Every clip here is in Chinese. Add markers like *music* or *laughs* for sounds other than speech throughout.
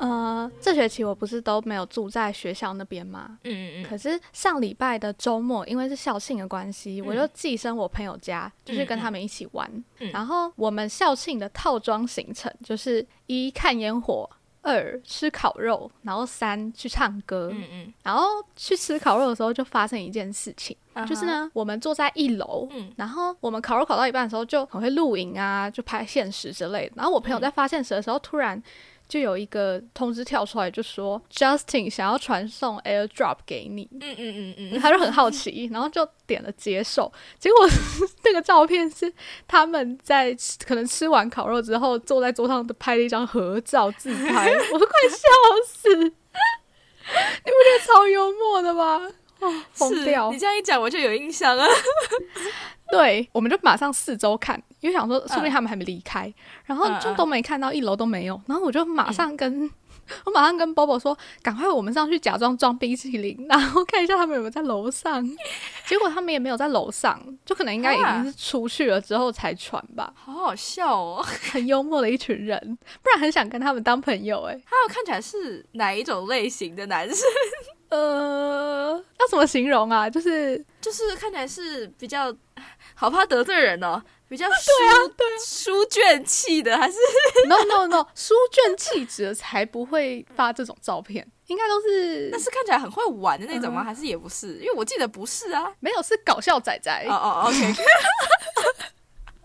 呃，这学期我不是都没有住在学校那边吗？嗯嗯可是上礼拜的周末，因为是校庆的关系，嗯我就寄生我朋友家，就是跟他们一起玩。嗯然后我们校庆的套装行程就是一看烟火，二吃烤肉，然后三去唱歌。嗯嗯然后去吃烤肉的时候，就发生一件事情，嗯，就是呢，我们坐在一楼，嗯然后我们烤肉烤到一半的时候，就很会露营啊，就拍现实之类的。然后我朋友在发现实的时候，突然就有一个通知跳出来，就说 Justin 想要传送 AirDrop 给你，嗯嗯嗯嗯嗯，他就很好奇，然后就点了接受。结果 *laughs* 那个照片是他们在吃可能吃完烤肉之后，坐在桌上拍了一张合照自拍，我都快笑死！*laughs* 你不觉得超幽默的吗？哦，疯是掉你！这样一讲，我就有印象了。对，我们就马上四周看，因为想说说不定嗯他们还没离开，然后就都没看到，一楼都没有，然后我就马上跟、我马上跟 Bobo 说，赶快我们上去假装装冰淇淋，*laughs* 然后看一下他们有没有在楼上。结果他们也没有在楼上，就可能应该已经是出去了之后才传吧，好好笑哦！*laughs* 很幽默的一群人，不然很想跟他们当朋友哎、他们看起来是哪一种类型的男生？呃，要怎么形容啊？就是就是看起来是比较好怕得罪人哦，比较对啊书书卷气的，还是 no no no，书卷气质才不会发这种照片，应该都是那是看起来很会玩的那种吗？嗯还是也不是？因为我记得不是啊。没有是搞笑仔仔。哦哦，OK，*laughs*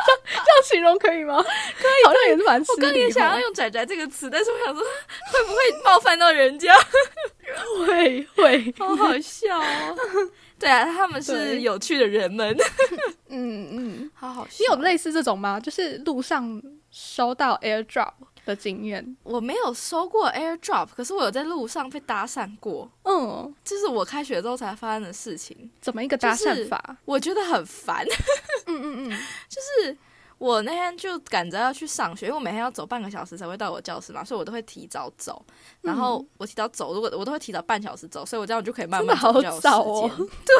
*laughs* 这样形容可以吗？可以，好像也是蛮失我刚也想要用“仔仔”这个词，但是我想说会不会冒犯到人家？会会，好好笑哦。*laughs* 对啊，他们是有趣的人们，嗯嗯。好好笑。你有类似这种吗？就是路上收到 AirDrop 的经验？我没有收过 AirDrop，可是我有在路上被搭讪过，嗯，这是我开学之后才发生的事情，怎么一个搭讪法？我觉得很烦。*laughs* 嗯嗯嗯，就是我那天就赶着要去上学，因为我每天要走半个小时才会到我教室嘛，所以我都会提早走。然后我提早走，如果我都会提早半小时走，所以我这样就可以慢慢好早哦。*laughs* 对，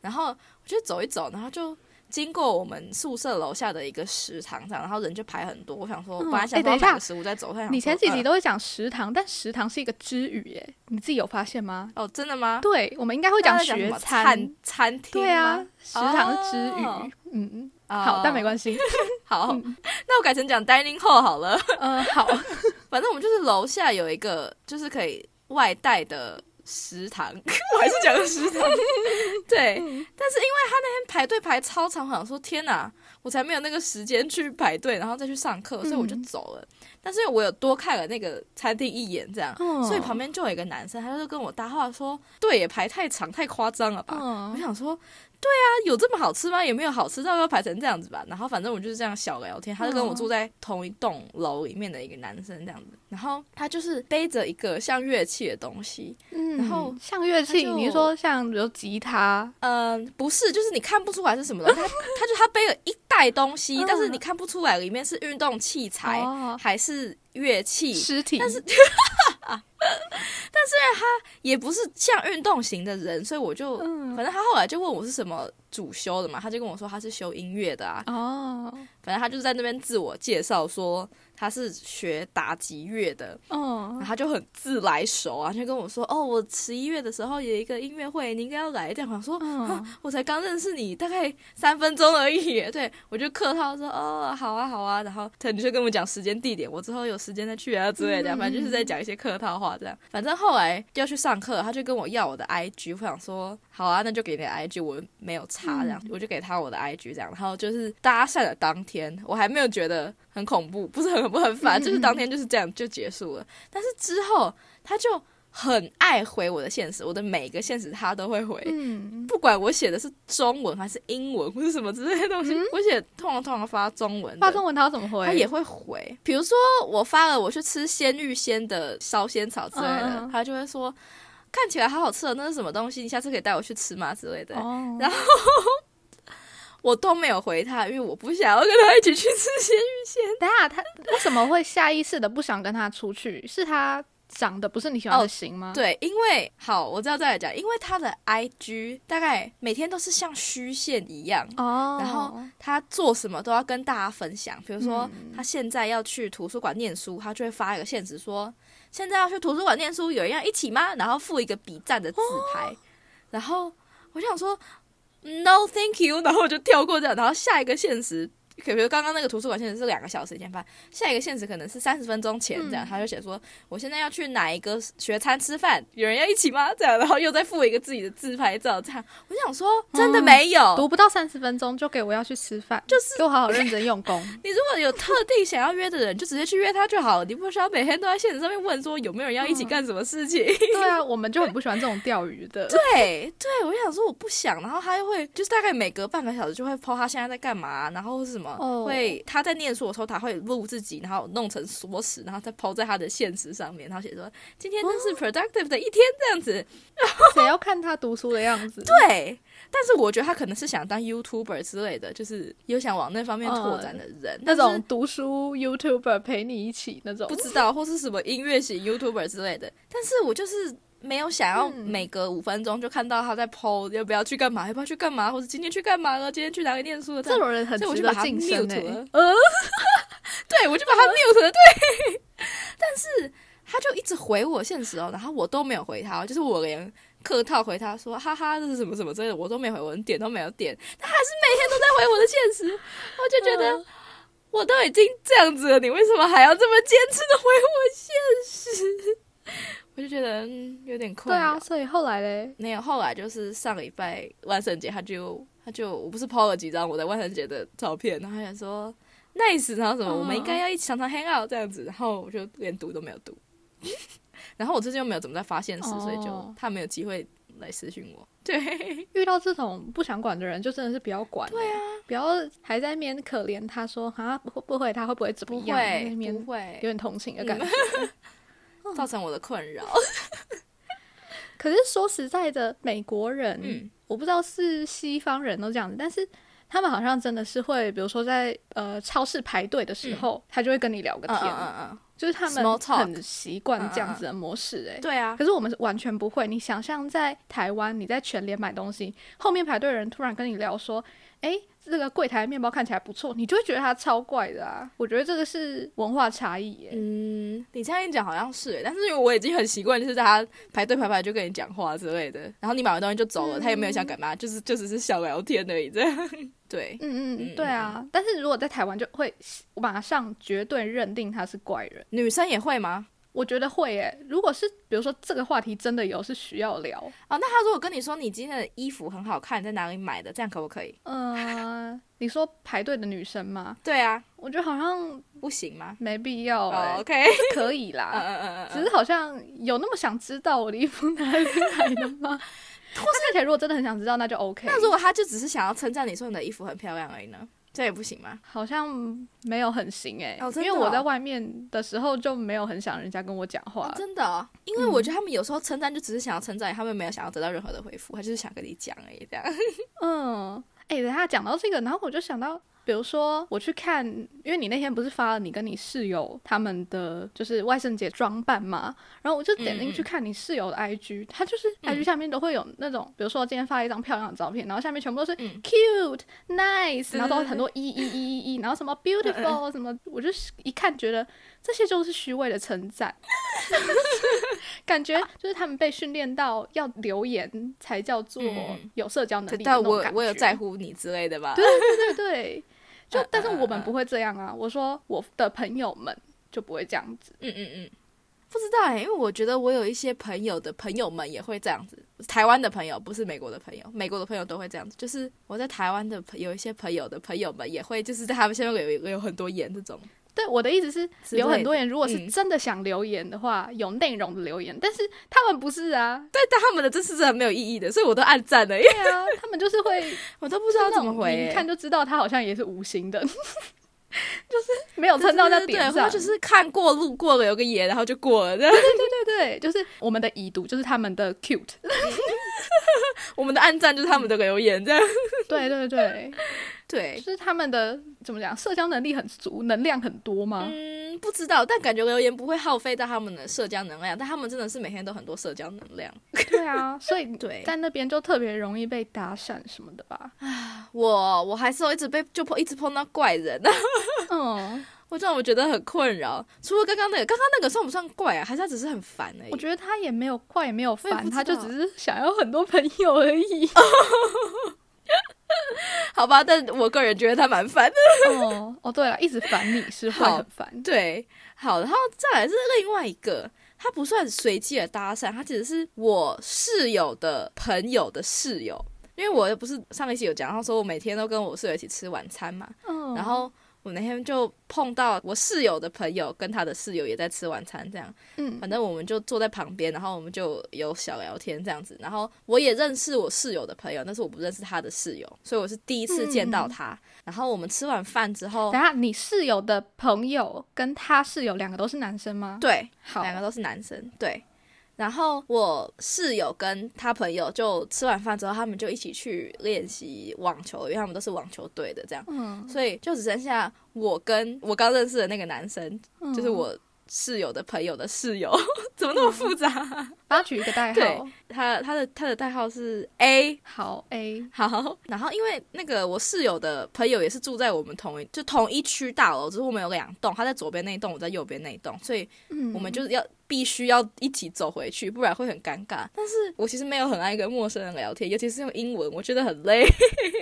然后我就走一走，然后就。经过我们宿舍楼下的一个食堂这样，然后人就排很多。我想说，嗯本来想哎等一食物再走，你前几集呃都会讲食堂，但食堂是一个之语耶，你自己有发现吗？哦，真的吗？对，我们应该会讲学餐。餐餐厅对啊，食堂是之语。哦嗯好，但没关系。*laughs* 好，那我改成讲 dining hall 好了。嗯，好。*laughs* 反正我们就是楼下有一个就是可以外带的食堂，*laughs* 我还是讲的食堂。*laughs* 对，但是因为他那天排队排超长，我想说天哪，我才没有那个时间去排队，然后再去上课，所以我就走了。但是我有多看了那个餐厅一眼，这样，嗯所以旁边就有一个男生，他就跟我搭话说：“对，也排太长，太夸张了吧？”我嗯，想说，对啊，有这么好吃吗？也没有好吃到要排成这样子吧。然后反正我就是这样小聊天，他就跟我住在同一栋楼里面的一个男生这样子。然后他就是背着一个像乐器的东西，嗯然后像乐器，你说像比如吉他？嗯、不是，就是你看不出来是什么东西。他 *laughs* 他就他背了一袋东西，嗯但是你看不出来里面是运动器材、哦还是乐器。尸体，但是 *laughs* *laughs* *laughs* 也不是像运动型的人，所以我就，嗯。反正他后来就问我是什么主修的嘛，他就跟我说他是修音乐的啊，哦。反正他就是在那边自我介绍说他是学打击乐的，然哦后他就很自来熟啊，就跟我说哦，我十一月的时候有一个音乐会，你应该要来。这样我想说，我才刚认识你大概三分钟而已，*laughs* 对我就客套说哦，好啊好啊，然后他就跟我讲时间地点，我之后有时间再去啊之类的，嗯反正就是在讲一些客套话这样。反正后来要去上课，他就跟我要我的 IG，我想说好啊，那就给你的 IG，我没有差这样，我就给他我的 IG 这样，然后就是搭讪的当天，我还没有觉得很恐怖，不是很恐怖很烦，就是当天就是这样就结束了。但是之后他就很爱回我的现实，我的每个现实他都会回。嗯不管我写的是中文还是英文或是什么之类的东西，我写通常通常发中文，发中文他要怎么回？他也会回。比如说我发了我去吃鲜芋仙的烧仙草之类的，他就会说看起来好好吃的，那是什么东西？你下次可以带我去吃吗？之类的。哦，然我都没有回他，因为我不想要跟他一起去吃鲜芋仙。*laughs* 等一下他为什么会下意识的不想跟他出去？是他长得不是你喜欢的型吗？对，因为好，我知道再来讲，因为他的 IG 大概每天都是像虚线一样。哦，然后他做什么都要跟大家分享，比如说嗯他现在要去图书馆念书，他就会发一个现实说现在要去图书馆念书，有人要一起吗？然后附一个比赞的自拍，*gasps* 然后我想说 No thank you，然后我就跳过这样，然后下一个现实。比如刚刚那个图书馆现实是两个小时前发，下一个现实可能是三十分钟前这样，嗯他就写说我现在要去哪一个学餐吃饭，有人要一起吗？这样，然后又再附一个自己的自拍照，这样，我想说真的没有，读不到三十分钟就给我要去吃饭，就是给我好好认真用功。*laughs* 你如果有特定想要约的人，就直接去约他就好了，你不需要每天都在现实上面问说有没有人要一起干什么事情。*laughs* 对啊，我们就很不喜欢这种钓鱼的。对对，我想说我不想，然后他又会就是大概每隔半个小时就会 po 他现在在干嘛，然后是什么、哦会他在念书的时候他会录自己，然后弄成缩时，然后再 po 在他的现实上面，然后写说今天真是 productive 的一天这样子。*laughs* 谁要看他读书的样子？对，但是我觉得他可能是想当 YouTuber 之类的，就是有想往那方面拓展的人，那种读书 YouTuber 陪你一起那种不，知道，或是什么音乐型 YouTuber 之类的。但是我就是没有想要嗯每隔五分钟就看到他在 PO 要不要去干嘛，要不要去干嘛，或者今天去干嘛了，今天去哪里念书了。这种人很值得所以我就把他晋升 mute 了欸。呃，*laughs* 对我就把他 mute 了，对。但是他就一直回我现实哦，然后我都没有回他哦，就是我连客套回他说哈哈这是什么什么之类的，我都没回，我连点都没有点，他还是每天都在回我的现实，*laughs* 我就觉得。嗯我都已经这样子了，你为什么还要这么坚持的回我现实？我就觉得、嗯、有点困扰。对啊，所以后来嘞，没有，后来就是上礼拜万圣节，他就他就我不是 PO 了几张我在万圣节的照片，然后他就说 nice，然后什么、嗯我们应该要一起常常 hang out 这样子，然后我就连读都没有读，*laughs* 然后我最近又没有怎么在发现时，哦所以就他没有机会来私讯我。对，*laughs* 遇到这种不想管的人，就真的是不要管。对啊，不要还在那边可怜他说啊会不会他会不会怎么不样？不会不会有点同情的感觉。*laughs* 造成我的困扰。*laughs* 可是说实在的，美国人，嗯。我不知道是西方人都这样子，但是他们好像真的是会，比如说在呃超市排队的时候，他就会跟你聊个嗯天，嗯嗯。就是他们很习惯这样子的模式、欸，嗯，对啊，可是我们是完全不会。你想象在台湾，你在全联买东西，后面排队的人突然跟你聊说：“诶，这个柜台面包看起来不错。”你就会觉得它超怪的啊！我觉得这个是文化差异耶。嗯，你这样一讲好像是欸，但是因为我已经很习惯，就是大家排队排排就跟你讲话之类的，然后你买完东西就走了，他也没有想干嘛，就是就只是小聊天而已，这样。对，嗯嗯嗯嗯，对啊。但是如果在台湾，就会马上绝对认定他是怪人。女生也会吗？我觉得会耶。如果是比如说这个话题真的有是需要聊，哦，那他如果跟你说你今天的衣服很好看，你在哪里买的，这样可不可以？呃，*laughs* 你说排队的女生吗？对啊，我觉得好像不行吗？没必要，OK，是可以 *laughs* 嗯啦。嗯嗯嗯嗯，只是好像有那么想知道我的衣服哪里买的吗？*laughs* 或是看起来如果真的很想知道，那就 OK。那如果他就只是想要称赞你说你的衣服很漂亮而已呢？这也不行吗？好像没有很行哎、因为我在哦外面的时候就没有很想人家跟我讲话。哦真的哦、因为我觉得他们有时候称赞就只是想要称赞你，他们没有想要得到任何的回复，他就是想跟你讲而已，这样。嗯，哎、等下讲到这个，然后我就想到，比如说我去看，因为你那天不是发了你跟你室友他们的就是万圣节装扮嘛，然后我就点进去看你室友的 IG，、他就是 IG 下面都会有那种，比如说今天发了一张漂亮的照片，然后下面全部都是嗯。cute、nice，然后很多一一一一一，然后什么 beautiful 什么，我就是一看觉得这些就是虚伪的称赞，*laughs* 感觉就是他们被训练到要留言才叫做嗯。有社交能力的但我我有在乎你之类的吧？对对对对，就嗯但是我们不会这样啊。我说我的朋友们就不会这样子。嗯嗯嗯，不知道哎、因为我觉得我有一些朋友的朋友们也会这样子，台湾的朋友不是美国的朋友，美国的朋友都会这样子。就是我在台湾的朋有一些朋友的朋友们也会，就是在他们下面有有很多言这种。对，我的意思是留很多人，如果是嗯真的想留言的话，有内容的留言，但是他们不是啊。对，但他们的这是真的没有意义的，所以我都按赞了，对啊，他们就是会 *laughs* 我都不知道怎么回、你一欸。看就知道他好像也是无心的，*laughs* 就是没有蹭到在点对，上。或者是看过路过了有个眼，然后就过了。对对对对，就是我们的已读，就是他们的 cute。*laughs* 我们的暗赞就是他们的留言，这样。对 *laughs* 对对，对就，是他们的怎么讲，社交能力很足，能量很多吗？嗯，不知道，但感觉留言不会耗费到他们的社交能量，但他们真的是每天都很多社交能量。对啊，*laughs* 所以对在那边就特别容易被搭讪什么的吧。*laughs* 我我还是有一直被就碰一直碰到怪人啊，嗯，*laughs* 我让我觉得很困扰。除了刚刚那个，刚刚那个算不算怪啊？还是他只是很烦而已？我觉得他也没有怪，也没有烦，我也不知他就只是想要很多朋友而已。好吧，但我个人觉得他蛮烦的。哦哦，对了，一直烦你是会好很烦。对，好，然后再来是另外一个，他不算随机的搭讪，他其实是我室友的朋友的室友。因为我不是上一期有讲，然后说我每天都跟我室友一起吃晚餐嘛，嗯，然后我那天就碰到我室友的朋友跟他的室友也在吃晚餐，这样，嗯反正我们就坐在旁边，然后我们就有小聊天这样子。然后我也认识我室友的朋友，但是我不认识他的室友，所以我是第一次见到他。然后我们吃完饭之后等，下你室友的朋友跟他室友两个都是男生吗？，对，好，两个都是男生，对。然后我室友跟他朋友就吃完饭之后，他们就一起去练习网球，因为他们都是网球队的这样，嗯，所以就只剩下我跟我刚认识的那个男生，嗯就是我室友的朋友的室友，怎么那么复杂？*laughs* 帮他取一个代对号，他他的他的代号是 A，好 A，好，然后因为那个我室友的朋友也是住在我们同一就同一区大楼，只是我们有两栋，他在左边那一栋，我在右边那一栋，所以嗯，我们就是要必须要一起走回去，不然会很尴尬。但是我其实没有很爱跟陌生人聊天，尤其是用英文，我觉得很累。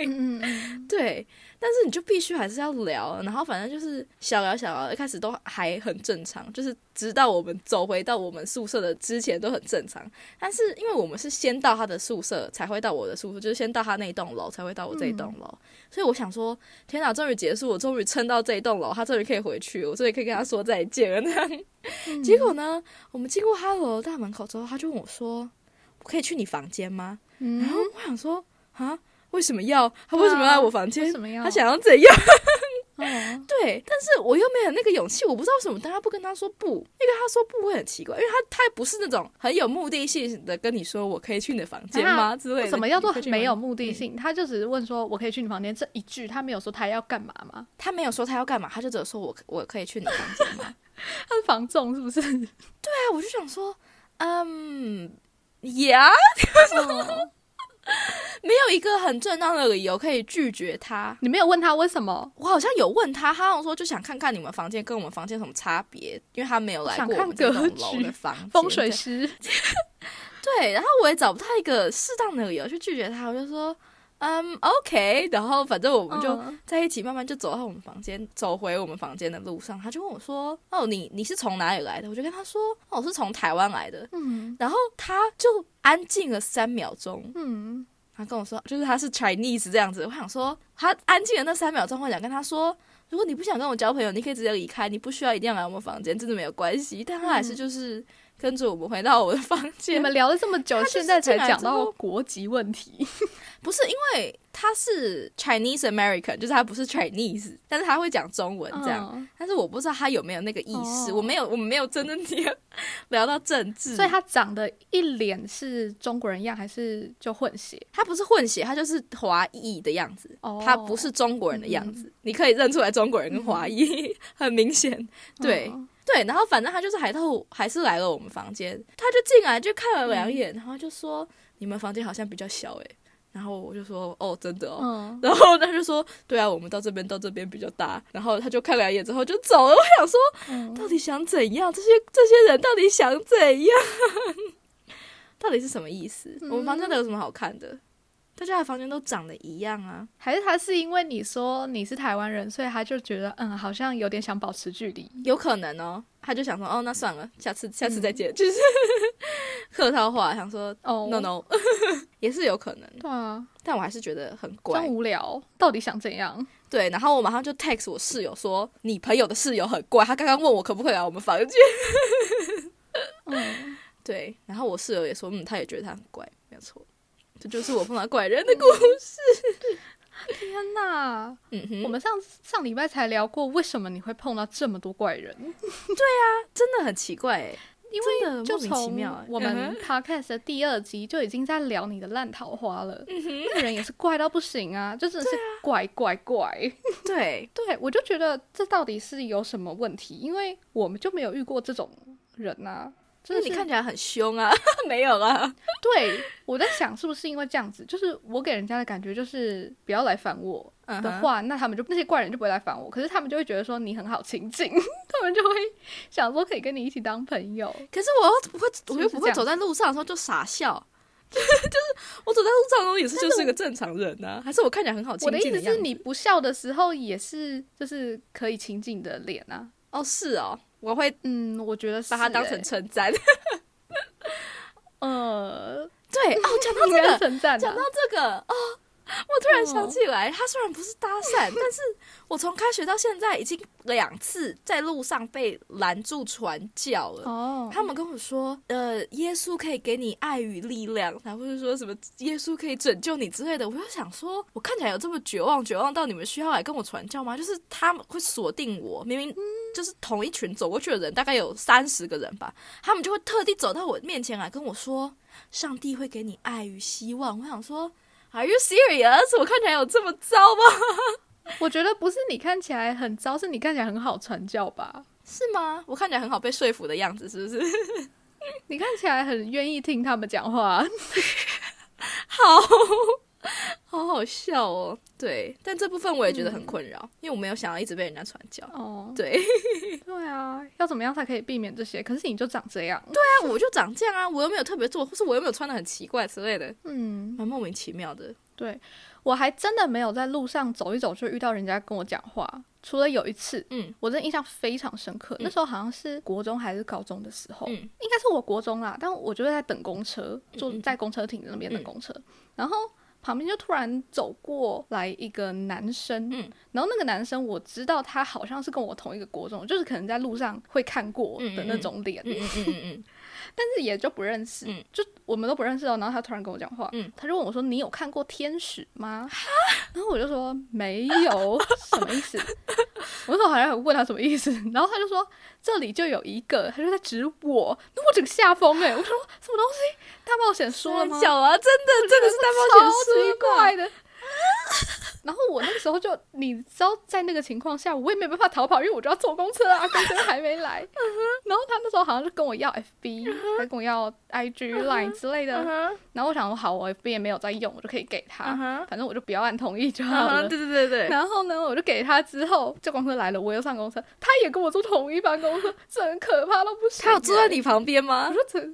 嗯嗯嗯，*laughs* 对，但是你就必须还是要聊，然后反正就是小聊小聊，一开始都还很正常，就是直到我们走回到我们宿舍的之前都很正常。但是因为我们是先到他的宿舍才会到我的宿舍，就是先到他那一栋楼才会到我这一栋楼，所以我想说，天哪，终于结束，我终于撑到这一栋楼，他终于可以回去，我终于可以跟他说再见了。那样，结果呢，我们经过他楼的大门口之后，他就问我说：“我可以去你房间吗？”嗯然后我想说啊，为什么要他为什么要来我房间？他想要怎样？哦，*laughs* 对，但是我又没有那个勇气，我不知道为什么大家不跟他说不，因为他说不会很奇怪，因为他他不是那种很有目的性的跟你说我可以去你的房间吗之类的。什么叫做没有？目的性？他就只是问说：“我可以去你房间？”这一句他没有说他要干嘛吗？他没有说他要干嘛，他就只有说我我可以去你房间吗？*laughs* 他是防重是不是？对啊，我就想说，嗯，呀，哦 *laughs* 没有一个很正当的理由可以拒绝他。你没有问他为什么？我好像有问他，他好像说就想看看你们房间跟我们房间有什么差别，因为他没有来过我们这栋楼的房间。风水师，*laughs* 对，然后我也找不到一个适当的理由去拒绝他，我就说，嗯，OK，然后反正我们就嗯在一起，慢慢就走到我们房间，走回我们房间的路上，他就问我说，哦，你你是从哪里来的？我就跟他说，哦，我是从台湾来的。嗯然后他就安静了三秒钟，嗯，他跟我说，就是他是 Chinese 这样子。我想说，他安静的那三秒钟，我想跟他说，如果你不想跟我交朋友，你可以直接离开，你不需要一定要来我们房间，真的没有关系。但他还是就是跟着我们回到我的房间你间。们聊了这么久，现在才讲到国籍问题。*laughs* 不是因为他是 Chinese American，就是他不是 Chinese，但是他会讲中文这样。嗯但是我不知道他有没有那个意识，哦我没有，我们没有真的聊聊到政治，*laughs* 所以他长得一脸是中国人样，还是就混血？他不是混血，他就是华裔的样子，哦他不是中国人的样子，你可以认出来中国人跟华裔，*laughs* 很明显。对、嗯对，然后反正他就是还透还是来了我们房间，他就进来就看了两眼，然后就说你们房间好像比较小诶、然后我就说哦，真的哦。嗯，*laughs* 然后他就说：“对啊，我们到这边到这边比较大。”然后他就看两眼之后就走了。我想说，嗯 *laughs* 到底想怎样？这些这些人到底想怎样？*laughs* 到底是什么意思？我们房间的有什么好看的？大家的房间都长得一样啊。还是他是因为你说你是台湾人，所以他就觉得嗯，好像有点想保持距离。有可能哦，他就想说，哦，那算了，下次下次再见，*laughs* 就是客套话，想说哦 no no，*laughs* 也是有可能，对啊，但我还是觉得很怪真。无聊，到底想怎样？*laughs* 对，然后我马上就 text 我室友说，你朋友的室友很怪，他刚刚问我可不可以来我们房间。嗯，对，然后我室友也说，嗯，他也觉得他很怪，没有错，这就是我碰到怪人的故事。*laughs* 天哪！嗯哼，我们上上礼拜才聊过，为什么你会碰到这么多怪人？*laughs* 对啊真的很奇怪欸，因为就从我们嗯 podcast 的第二集就已经在聊你的烂桃花了。那个人也是怪到不行啊，就真的是怪怪怪。对，*laughs* 对我就觉得这到底是有什么问题？因为我们就没有遇过这种人呐、真那的是你看起来很凶啊，*laughs* 没有啊，*laughs* 对，我在想是不是因为这样子，就是我给人家的感觉就是不要来烦我的话，那他们就那些怪人就不会来烦我，可是他们就会觉得说你很好亲近，*laughs* 他们就会想说可以跟你一起当朋友。可是我又不会，我又不会走在路上的时候就傻笑，就是我走在路上的时候也是就是一个正常人呐、还是我看起来很好亲我的意？思是你不笑的时候也是就是可以亲近的脸啊。哦，是哦，我会嗯，我觉得是把它当欸成称赞。*laughs* 呃，对哦，讲到这个，讲到。这个哦，我突然想起来，他虽然不是搭讪，*laughs* 但是我从开学到现在已经两次在路上被拦住传教了。哦，他们跟我说，呃，耶稣可以给你爱与力量，然后或者说什么耶稣可以拯救你之类的。我就想说，我看起来有这么绝望，绝望到你们需要来跟我传教吗？就是他们会锁定我，明明就是同一群走过去的人，大概有三十个人吧，他们就会特地走到我面前来跟我说，上帝会给你爱与希望。我想说，Are you serious？我看起来有这么糟吗？我觉得不是你看起来很糟，是你看起来很好传教吧？是吗？我看起来很好被说服的样子，是不是？*laughs* 你看起来很愿意听他们讲话。*laughs* 好 *laughs* 好好笑哦。对，但这部分我也觉得很困扰，因为我没有想要一直被人家传教。哦，对，*laughs* *laughs* 对啊，要怎么样才可以避免这些？可是你就长这样，对，啊我就长这样啊，我又没有特别做，或是我又没有穿的很奇怪之类的，嗯，蛮莫名其妙的。对我还真的没有在路上走一走就遇到人家跟我讲话，除了有一次，嗯我真的印象非常深刻。那时候好像是国中还是高中的时候，嗯应该是我国中啦，但我就在等公车，坐在公车亭那边等公车，然后。旁边就突然走过来一个男生，嗯。然后那个男生我知道他好像是跟我同一个国中，就是可能在路上会看过的那种脸，嗯嗯嗯 *laughs* 但是也就不认识，嗯。就我们都不认识哦。然后他突然跟我讲话，嗯。他就问我说：“你有看过天使吗？”然后我就说：“没有，什么意思？”我那时候好像有问他什么意思，然后他就说：“这里就有一个。”他就在指我，那我整个吓疯哎！我说：“什么东西？大冒险输了吗？”小啊，真的真的是大冒险超输怪的。然后我那个时候就，你知道，在那个情况下，我也没办法逃跑，因为我就要坐公车啊，公车还没来。然后他那时候好像就跟我要 FB，还跟我要 IG、Line 之类的。然后我想说，好，我 FB 也没有在用，我就可以给他，反正我就不要按同意就好了。对对对对，然后呢，我就给他之后，这公车来了，我又上公车，他也跟我坐同一班公车，这很可怕到不行。他有坐在你旁边吗我说这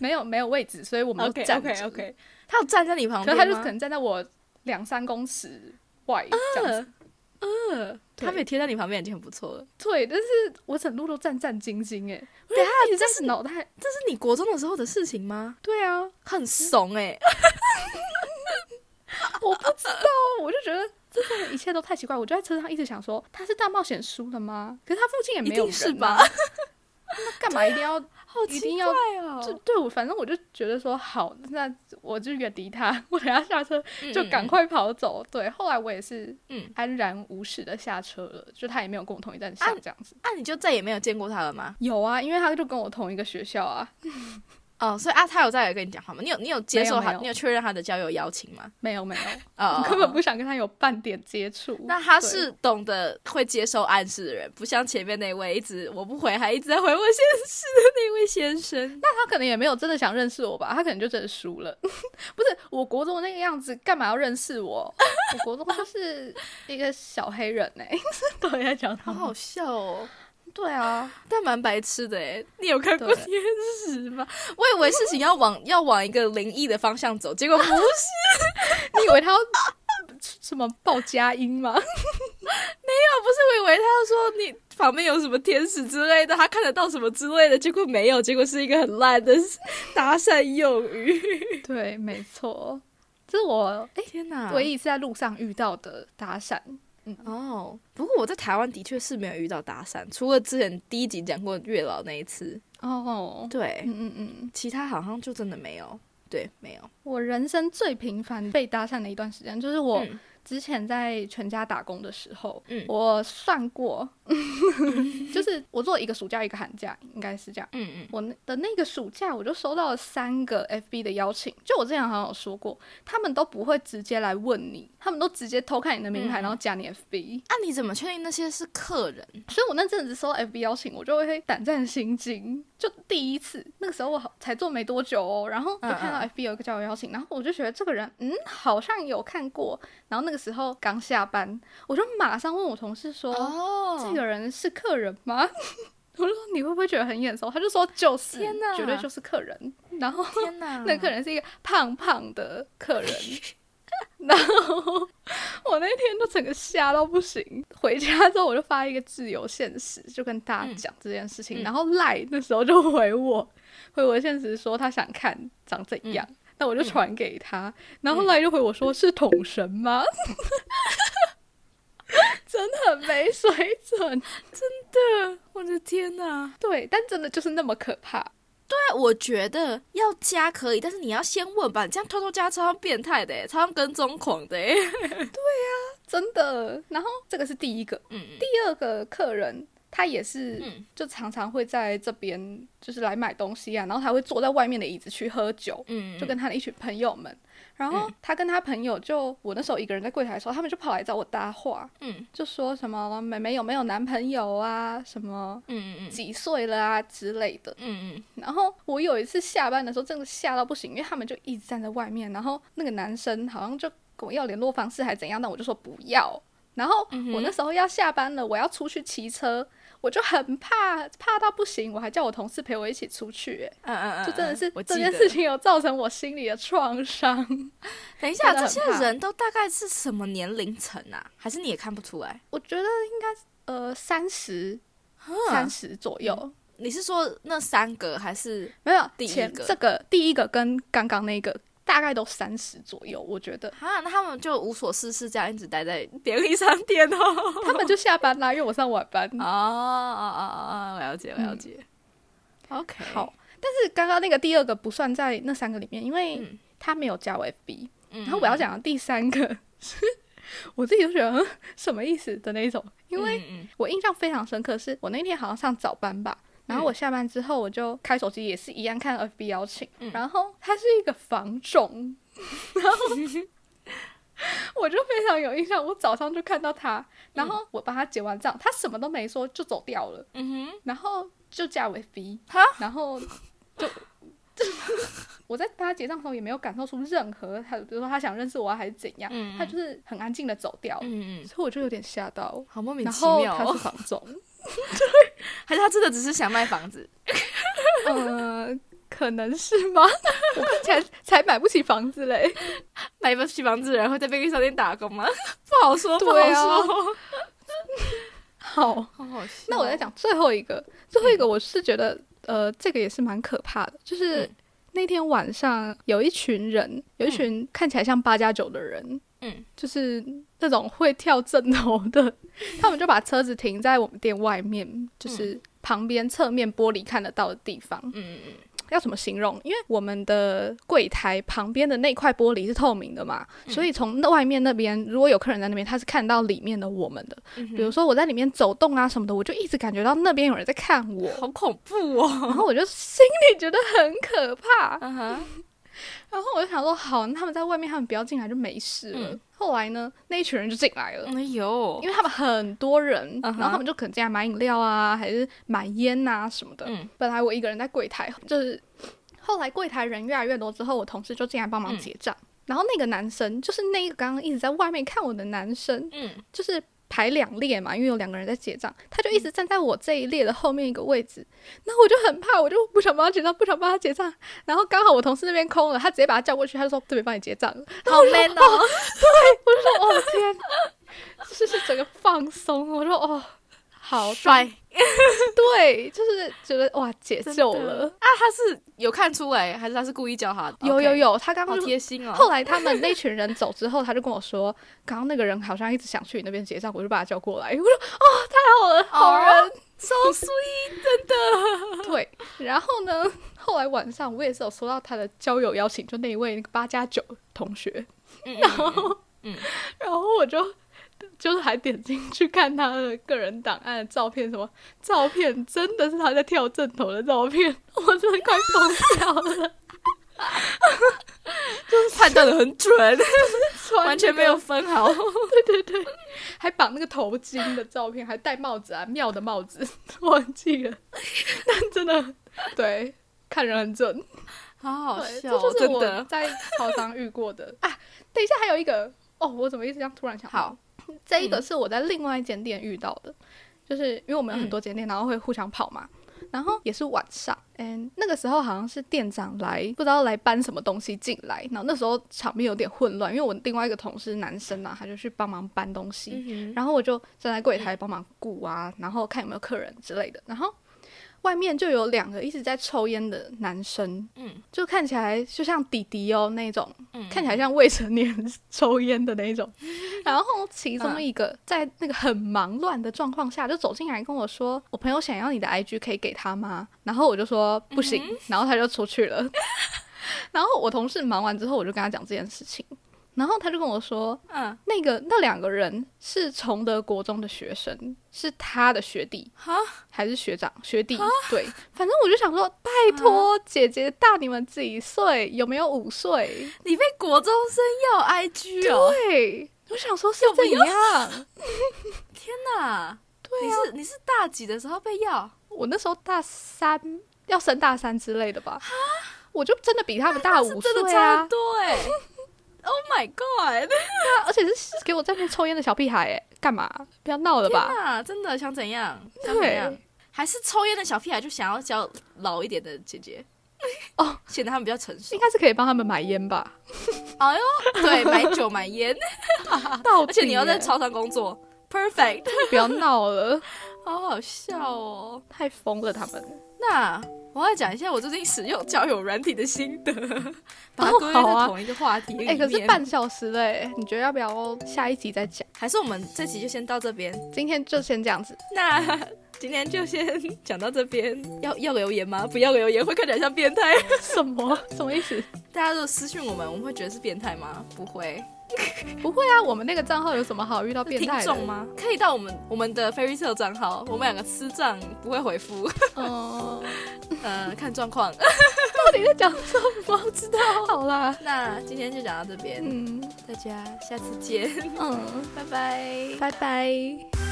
没有没有位置，所以我们都？OK 站 OK OK，他有站在你旁边吗？他就可能站在我两三公尺外这样子。呃，他没贴在你旁边已经很不错了。对，但是我整路都战战兢兢哎，对啊，一直在这是脑袋。这是你国中的时候的事情吗？对啊，很怂哎、*laughs* 我不知道，我就觉得这一切都太奇怪。我就在车上一直想说，他是大冒险输了吗？可是他附近也没有人、啊，是吧？那干嘛一定要？好奇怪一定要哦！就对我，反正我就觉得说好，那我就远离他，*laughs* 我等下下车就赶嗯快跑走。对，后来我也是嗯安然无事的下车了，就他也没有跟我同一站下啊这样子。啊，你就再也没有见过他了吗？有啊，因为他就跟我同一个学校啊，*laughs* 哦，所以啊，他有再来跟你讲话吗？你有你有接受他，有你有确认他的交友邀请吗？没有没有，哦我根本不。想跟他有半点接触。那他是懂得会接受暗示的人，不像前面那位一直我不回还一直在回我现实的那位先生。那他可能也没有真的想认识我吧，他可能就真的输了。*laughs* 不是我国中那个样子，干嘛要认识我？我国中就是一个小黑人呢、欸。*laughs* 到底在讲他？好好笑哦，对啊，但蛮白痴的哎。你有看过天使吗？我以为事情要往要往一个灵异的方向走，结果不是。*laughs* 你以为他要什么报佳音吗？*laughs* 没有不是，我以为他要说你旁边有什么天使之类的，他看得到什么之类的，结果没有，结果是一个很烂的搭讪用语。*laughs* 对，没错，这是我哎、天哪唯一一次在路上遇到的搭讪。哦，不过我在台湾的确是没有遇到搭讪，除了之前第一集讲过月老那一次，哦，对，嗯嗯嗯，其他好像就真的没有，对，没有。我人生最频繁被搭讪的一段时间，就是我嗯之前在全家打工的时候，嗯我算过，就是我做一个暑假一个寒假，应该是这样。嗯嗯我的那个暑假，我就收到了三个 FB 的邀请。就我之前好像有说过，他们都不会直接来问你，他们都直接偷看你的名牌，嗯然后加你 FB。啊，你怎么确定那些是客人？所以我那阵子收到 FB 邀请，我就会胆战心惊。就第一次，那个时候我好才做没多久哦，然后就看到嗯 FB 有一个交友邀请，然后我就觉得这个人，嗯，好像有看过。然后那个时候刚下班，我就马上问我同事说：“哦这个人是客人吗？” *laughs* 我就说：“你会不会觉得很眼熟？”他就说：“就是，绝对就是客人。”然后天哪，*laughs* 那个客人是一个胖胖的客人，*laughs* 然后我那天就整个吓到不行。回家之后我就发一个自由现实，就跟大家讲这件事情。嗯然后赖那时候就回我，回我现实说他想看长怎样，嗯那我就传给他。然后后来就回我说是桶神吗？*laughs* 真的很没水准，真的我的天哪！对，但真的就是那么可怕。对，我觉得要加可以，但是你要先问吧，你这样偷偷加超变态的耶，超像跟踪狂的 *laughs* 耶。真的。然后这个是第一个，嗯第二个客人他也是，嗯。就常常会在这边就是来买东西啊，然后他会坐在外面的椅子去喝酒，嗯，就跟他的一群朋友们。然后他跟他朋友就，我那时候一个人在柜台的时候，他们就跑来找我搭话，嗯。就说什么妹妹有没有男朋友啊，什么嗯嗯几岁了啊之类的。嗯嗯。然后我有一次下班的时候，真的吓到不行，因为他们就一直站在外面，然后那个男生好像就跟我要联络方式还怎样，但我就说不要。然后嗯我那时候要下班了，我要出去骑车，我就很怕，怕到不行，我还叫我同事陪我一起出去，哎，嗯嗯嗯，就真的是这件事。情有造成我心里的创伤。等一下，这些人都大概是什么年龄层啊？还是你也看不出来？我觉得应该呃三十三十左右，你是说那三个还是？没有第一个前这个第一个跟刚刚那个大概都三十左右，我觉得啊，那他们就无所事事，这样一直待在便利商店哦。*laughs* 他们就下班啦，因为我上晚班。哦哦哦哦，我了解，我了解。OK，好，但是刚刚那个第二个不算在那三个里面，因为嗯他没有加我 FB。嗯然后我要讲的第三个是，我自己就觉得嗯什么意思的那一种，因为我印象非常深刻，是我那天好像上早班吧。然后我下班之后，我就开手机，也是一样看 FB 邀请。嗯然后他是一个房仲，然后我就非常有印象。我早上就看到他，然后我帮他结完账，他什么都没说就走掉了。嗯哼，然后就加我 FB，哈然后就 *laughs* 我在帮他结账的时候也没有感受出任何他，比如说他想认识我啊还是怎样，嗯他就是很安静的走掉，嗯嗯，所以我就有点吓到。好莫名其妙哦后他是。房总，还是他真的只是想卖房子？*laughs* 呃，可能是吗？我看起来才买不起房子嘞。买不起房子然后在便利商店打工吗？*laughs* 不好说，不好说。好，*laughs* 好好笑。那我再讲最后一个，最后一个我是觉得，呃，这个也是蛮可怕的，就是。嗯那天晚上有一群人，有一群看起来像八加九的人，嗯就是那种会跳正头的，他们就把车子停在我们店外面，就是旁边侧面玻璃看得到的地方。嗯嗯嗯要怎么形容？因为我们的柜台旁边的那块玻璃是透明的嘛，嗯所以从那外面那边，如果有客人在那边，他是看到里面的我们的。嗯，比如说我在里面走动啊什么的，我就一直感觉到那边有人在看我，好恐怖哦。然后我就心里觉得很可怕。嗯哼，然后我就想说，好，那他们在外面，他们不要进来就没事了。嗯后来呢，那一群人就进来了。哎呦，因为他们很多人然后他们就可能进来买饮料啊，还是买烟啊什么的。嗯本来我一个人在柜台，就是后来柜台人越来越多之后，我同事就进来帮忙结账。然后那个男生，就是那个刚刚一直在外面看我的男生，嗯就是排两列嘛，因为有两个人在结账，他就一直站在我这一列的后面一个位置。那我就很怕，我就不想帮他结账，不想帮他结账。然后刚好我同事那边空了，他直接把他叫过去，他就说这边帮你结账。好 man 哦。对我就说哦天，就是整个放松。我说哦，好帅，*laughs* 对，就是觉得哇解救了。啊！他是有看出来，还是他是故意叫他的？有有有，他刚好刚贴心哦。后来他们那群人走之后，他就跟我说，刚刚那个人好像一直想去你那边结账，我就把他叫过来。我说哦，太好了，好人。*laughs* so sweet，*laughs* 对，然后呢，后来晚上我也是有收到他的交友邀请，就那一位那个八加九同学，嗯然后嗯，然后我就就是还点进去看他的个人档案的照片，什么照片真的是他在跳正头的照片，我真的快疯掉了，*laughs* 就是判断的很准，完全没有分好。*laughs* 还绑那个头巾的照片，还戴帽子啊，妙的帽子，忘记了，*laughs* 但真的对看人很准，好好对，笑、哦，这就是我。在超商遇过的啊。等一下还有一个哦，我怎么一直这样突然想到好，*laughs* 这一个是我在另外一间店遇到的，就是因为我们有很多间店，然后会互相跑嘛。然后也是晚上，嗯，那个时候好像是店长来，不知道来搬什么东西进来，然后那时候场面有点混乱，因为我另外一个同事男生啊，他就去帮忙搬东西，嗯然后我就站在柜台帮忙顾啊，然后看有没有客人之类的。然后外面就有两个一直在抽烟的男生，嗯就看起来就像弟弟哦那种，嗯看起来像未成年抽烟的那种。*laughs* 然后其中一个在那个很忙乱的状况下，就走进来跟我说：“我朋友想要你的 IG，可以给他吗？”然后我就说不行，然后他就出去了。*laughs* 然后我同事忙完之后，我就跟他讲这件事情，然后他就跟我说，嗯，那个那两个人是崇德国中的学生，是他的学弟哈，还是学长学弟？对，反正我就想说，拜托姐姐大你们几岁？有没有五岁？你被国中生要 IG 哦？对，我想说是怎样？*laughs* 天哪！对啊，你是你是大几的时候被要？我那时候大三，要升大三之类的吧。我就真的比他们大五岁啊差很！多哎、Oh my god！啊而且是给我在那抽烟的小屁孩，哎，干嘛？不要闹了吧？那真的想怎样？想怎对样？还是抽烟的小屁孩就想要交老一点的姐姐？哦，显得他们比较成熟应。该是可以帮他们买烟吧？哎呦，对，买酒买烟，*laughs* 而且你要在耶超商工作，perfect，不要闹了，好好笑哦。太疯了他们。那我要讲一下我最近使用交友软体的心得，*laughs* 把它哦归类好啊在同一个话题里哎、面。可是半小时嘞，你觉得要不要下一集再讲？还是我们这集就先到这边。今天就先这样子。那 *laughs* 今天就先讲到这边。要要留言吗？不要留言会看起来像变态。什么？什么意思？*laughs* 大家都私讯我们，我们会觉得是变态吗？不会。*laughs* 不会啊，我们那个账号有什么好遇到变听态的？众吗？可以到我们我们的 Fairy Tale 账号，我们两个吃账不会回复，*laughs* 哦，呃，看状况。*laughs* 到底在讲什么？不知道。好啦，那今天就讲到这边，嗯大家下次见，嗯，拜拜。拜拜。